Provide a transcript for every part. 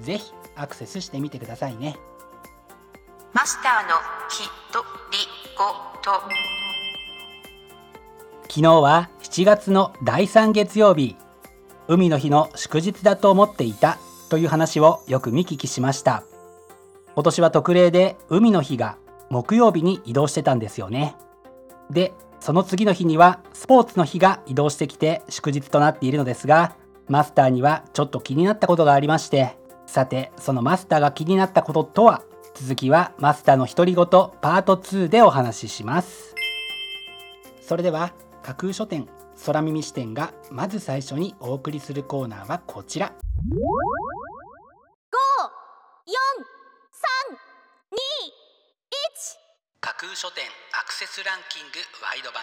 ぜひアクセスしてみてくださいね。マスターのひとりごと。昨日は7月の第3月曜日。海の日の祝日だと思っていたという話をよく見聞きしました。今年は特例で海の日が木曜日に移動してたんですよね。でその次の日にはスポーツの日が移動してきて祝日となっているのですがマスターにはちょっと気になったことがありましてさてそのマスターが気になったこととは？続きはマスターの独り言パート2でお話しします。それでは架空書店空耳視点がまず最初にお送りするコーナーはこちら。架空書店アクセスランキングワイド版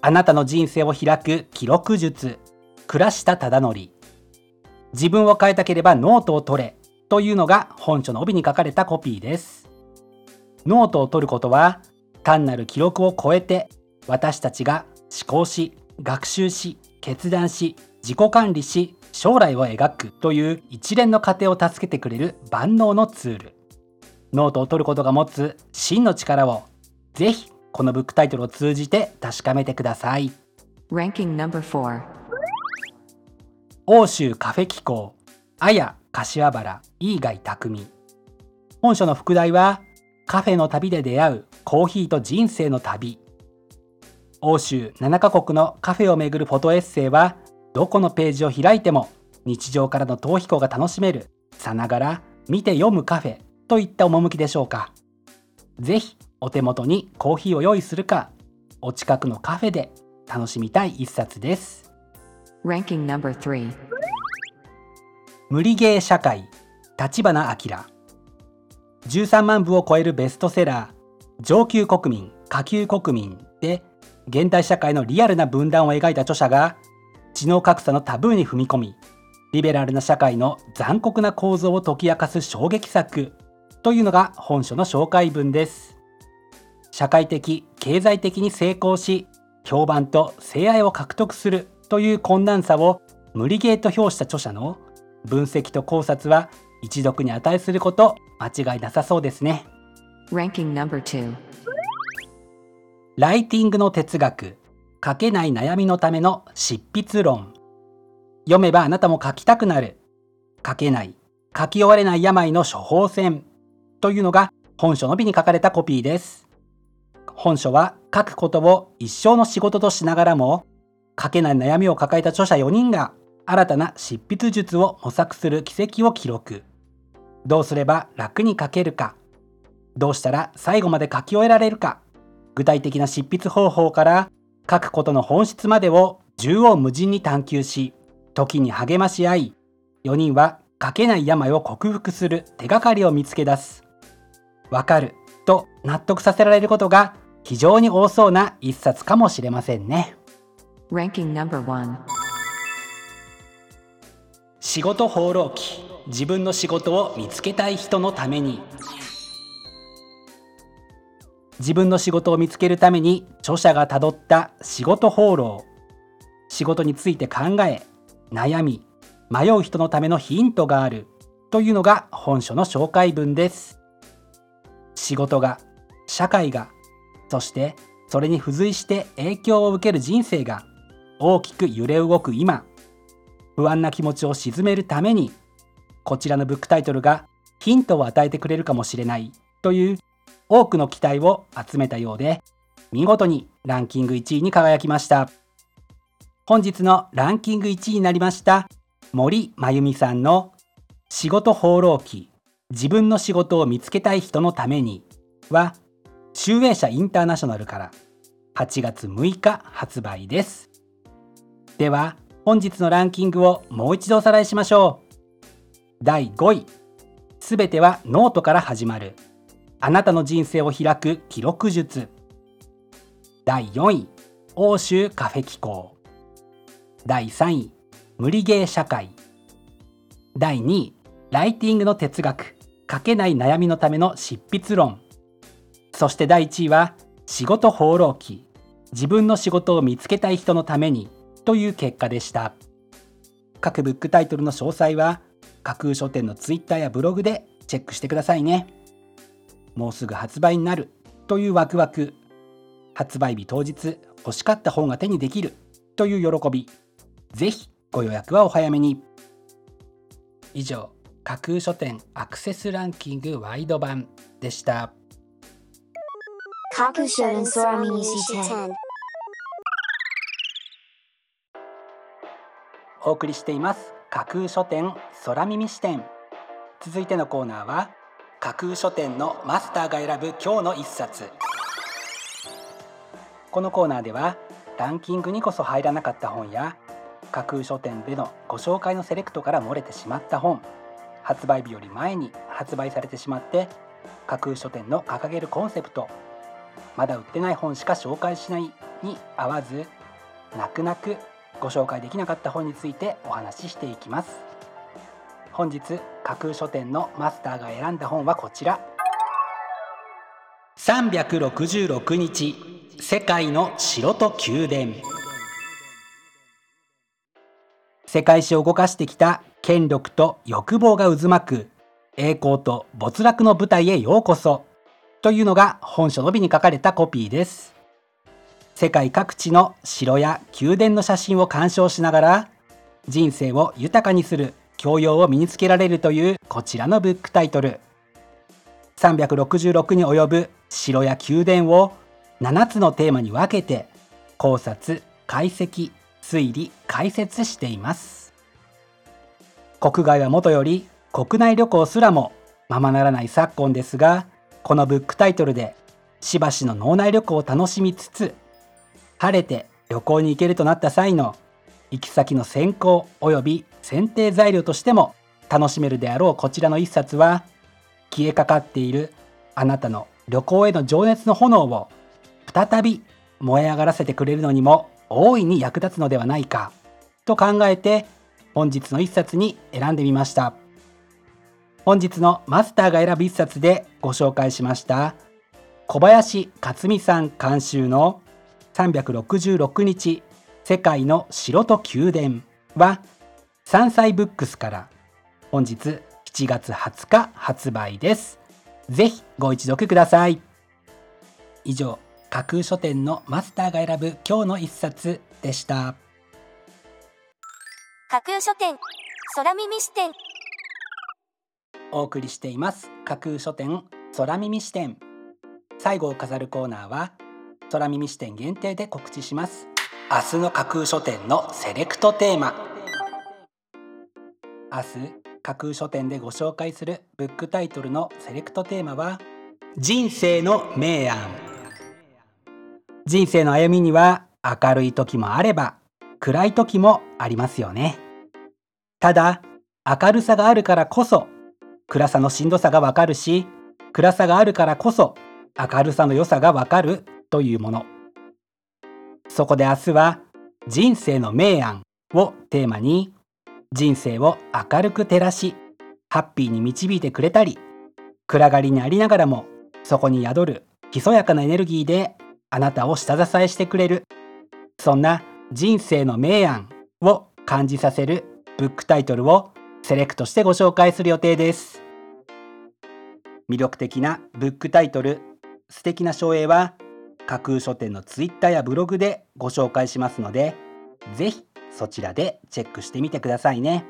あなたの人生を開く記録術。倉下忠則。自分を変えたければノートを取れというのが本書の帯に書かれたコピーです。ノートを取ることは単なる記録を超えて私たちが思考し学習し決断し自己管理し将来を描くという一連の過程を助けてくれる万能のツール。ノートを取ることが持つ真の力をぜひこのブックタイトルを通じて確かめてください。Ranking number 4欧州カフェ紀行。綾柏原飯貝匠本書の副題はカフェの旅で出会うコーヒーと人生の旅。欧州7カ国のカフェをめぐるフォトエッセイはどこのページを開いても日常からの逃避行が楽しめる。さながら見て読むカフェといった趣でしょうか。ぜひお手元にコーヒーを用意するかお近くのカフェで楽しみたい一冊です。Ranking number 3無理ゲー社会立花明。13万部を超えるベストセラー上級国民下級国民で現代社会のリアルな分断を描いた著者が知能格差のタブーに踏み込みリベラルな社会の残酷な構造を解き明かす衝撃作というのが本書の紹介文です社会的経済的に成功し評判と性愛を獲得するという困難さを無理ゲーと評した著者の分析と考察は一読に値すること間違いなさそうですね。Ranking number 2ライティングの哲学書けない悩みのための執筆論。読めばあなたも書きたくなる。書けない。書き終われない病の処方箋。というのが本書のびに書かれたコピーです本書は書くことを一生の仕事としながらも書けない悩みを抱えた著者4人が新たな執筆術を模索する奇跡を記録。どうすれば楽に書けるか。どうしたら最後まで書き終えられるか。具体的な執筆方法から書くことの本質までを縦横無尽に探求し時に励まし合い4人は書けない病を克服する手がかりを見つけ出す。わかると納得させられることが非常に多そうな一冊かもしれませんね。Ranking number 1仕事放浪記。自分の仕事を見つけたい人のために。自分の仕事を見つけるために著者がたどった仕事放浪。仕事について考え悩み迷う人のためのヒントがある。というのが本書の紹介文です。仕事が社会がそしてそれに付随して影響を受ける人生が大きく揺れ動く今。不安な気持ちを鎮めるためにこちらのブックタイトルがヒントを与えてくれるかもしれないという多くの期待を集めたようで見事にランキング1位に輝きました。本日のランキング1位になりました森真由美さんの仕事放浪記自分の仕事を見つけたい人のためには集英社インターナショナルから8月6日発売です。では本日のランキングをもう一度おさらいしましょう。第5位すべてはノートから始まる。あなたの人生を開く記録術。第4位欧州カフェ紀行。第3位無理ゲー社会。第2位ライティングの哲学。書けない悩みのための執筆論。そして第1位は仕事放浪記。自分の仕事を見つけたい人のためにという結果でした。各ブックタイトルの詳細は架空書店のツイッターやブログでチェックしてくださいね。もうすぐ発売になるというワクワク。発売日当日欲しかった本が手にできるという喜び。ぜひご予約はお早めに。以上架空書店アクセスランキングワイド版でした。架空書店空耳視点お送りしています。架空書店空耳視点。続いてのコーナーは架空書店のマスターが選ぶ今日の一冊。このコーナーではランキングにこそ入らなかった本や架空書店でのご紹介のセレクトから漏れてしまった本発売日より前に発売されてしまって架空書店の掲げるコンセプトまだ売ってない本しか紹介しないに合わず泣く泣くご紹介できなかった本についてお話ししていきます。本日架空書店のマスターが選んだ本はこちら。366日世界の城と宮殿。世界史を動かしてきた権力と欲望が渦巻く栄光と没落の舞台へようこそ。というのが本書のびに書かれたコピーです。世界各地の城や宮殿の写真を鑑賞しながら人生を豊かにする教養を身につけられるというこちらのブックタイトル。366に及ぶ城や宮殿を7つのテーマに分けて考察解析推理解説しています。国外はもとより国内旅行すらもままならない昨今ですがこのブックタイトルでしばしの脳内旅行を楽しみつつ晴れて旅行に行けるとなった際の行き先の選考及び選定材料としても楽しめるであろうこちらの一冊は消えかかっているあなたの旅行への情熱の炎を再び燃え上がらせてくれるのにも大いに役立つのではないかと考えて本日の一冊に選んでみました。本日のマスターが選ぶ一冊でご紹介しました。小林克美さん監修の366日世界の城と宮殿は山菜ブックスから本日7月20日発売です。ぜひご一読ください。以上架空書店のマスターが選ぶ今日の一冊でした。架空書店空耳視点。お送りしています。架空書店空耳視点。最後を飾るコーナーは空耳視点限定で告知します。明日の架空書店のセレクトテーマ。明日架空書店でご紹介するブックタイトルのセレクトテーマは人生の明暗。人生の歩みには明るい時もあれば暗い時もありますよね。ただ明るさがあるからこそ暗さのしんどさがわかるし暗さがあるからこそ明るさの良さがわかるというもの。そこで明日は人生の明暗をテーマに人生を明るく照らしハッピーに導いてくれたり暗がりにありながらもそこに宿るひそやかなエネルギーであなたを下支えしてくれる。そんな人生の明暗を感じさせるブックタイトルをセレクトしてご紹介する予定です。魅力的なブックタイトル素敵な照英は架空書店のツイッターやブログでご紹介しますのでぜひそちらでチェックしてみてくださいね。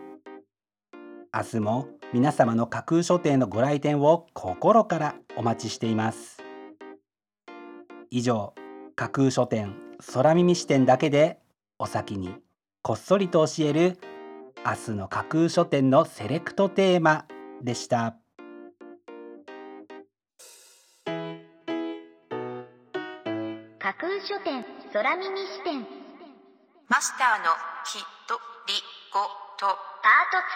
明日も皆様の架空書店のご来店を心からお待ちしています。以上架空書店空耳視点だけでお先にこっそりと教える明日の架空書店のセレクトテーマでした。架空書店空耳視点。マスターのひとりごと。パート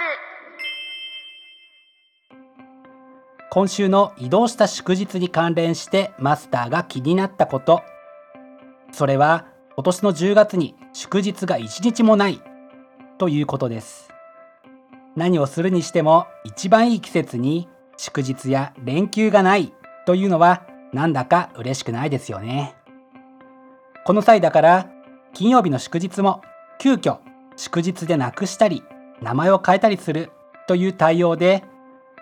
今週の移動した祝日に関連してマスターが気になったこと。それは今年の10月に祝日が1日もないということです。何をするにしても一番いい季節に祝日や連休がないというのはなんだか嬉しくないですよね。この際だから金曜日の祝日も急遽祝日でなくしたり名前を変えたりするという対応で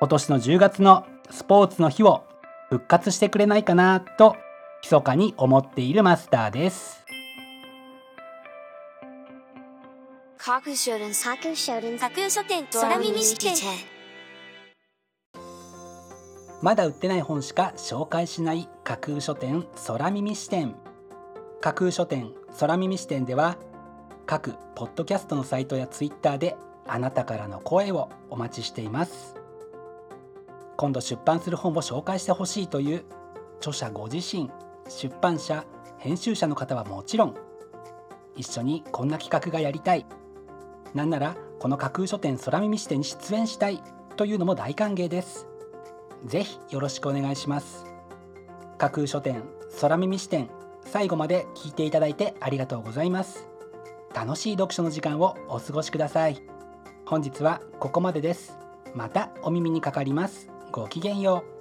今年の10月のスポーツの日を復活してくれないかなと密かに思っているマスターです。架空書店架空書店架空書店空耳視点まだ売ってない本しか紹介しない架空書店空耳視点。架空書店空耳視点では各ポッドキャストのサイトやツイッターであなたからの声をお待ちしています。今度出版する本を紹介してほしいという著者ご自身出版社編集者の方はもちろん一緒にこんな企画がやりたいなんならこの架空書店空耳視点に出演したいというのも大歓迎です。ぜひよろしくお願いします。架空書店空耳視点最後まで聞いていただいてありがとうございます。楽しい読書の時間をお過ごしください。本日はここまでです。またお耳にかかります。ごきげんよう。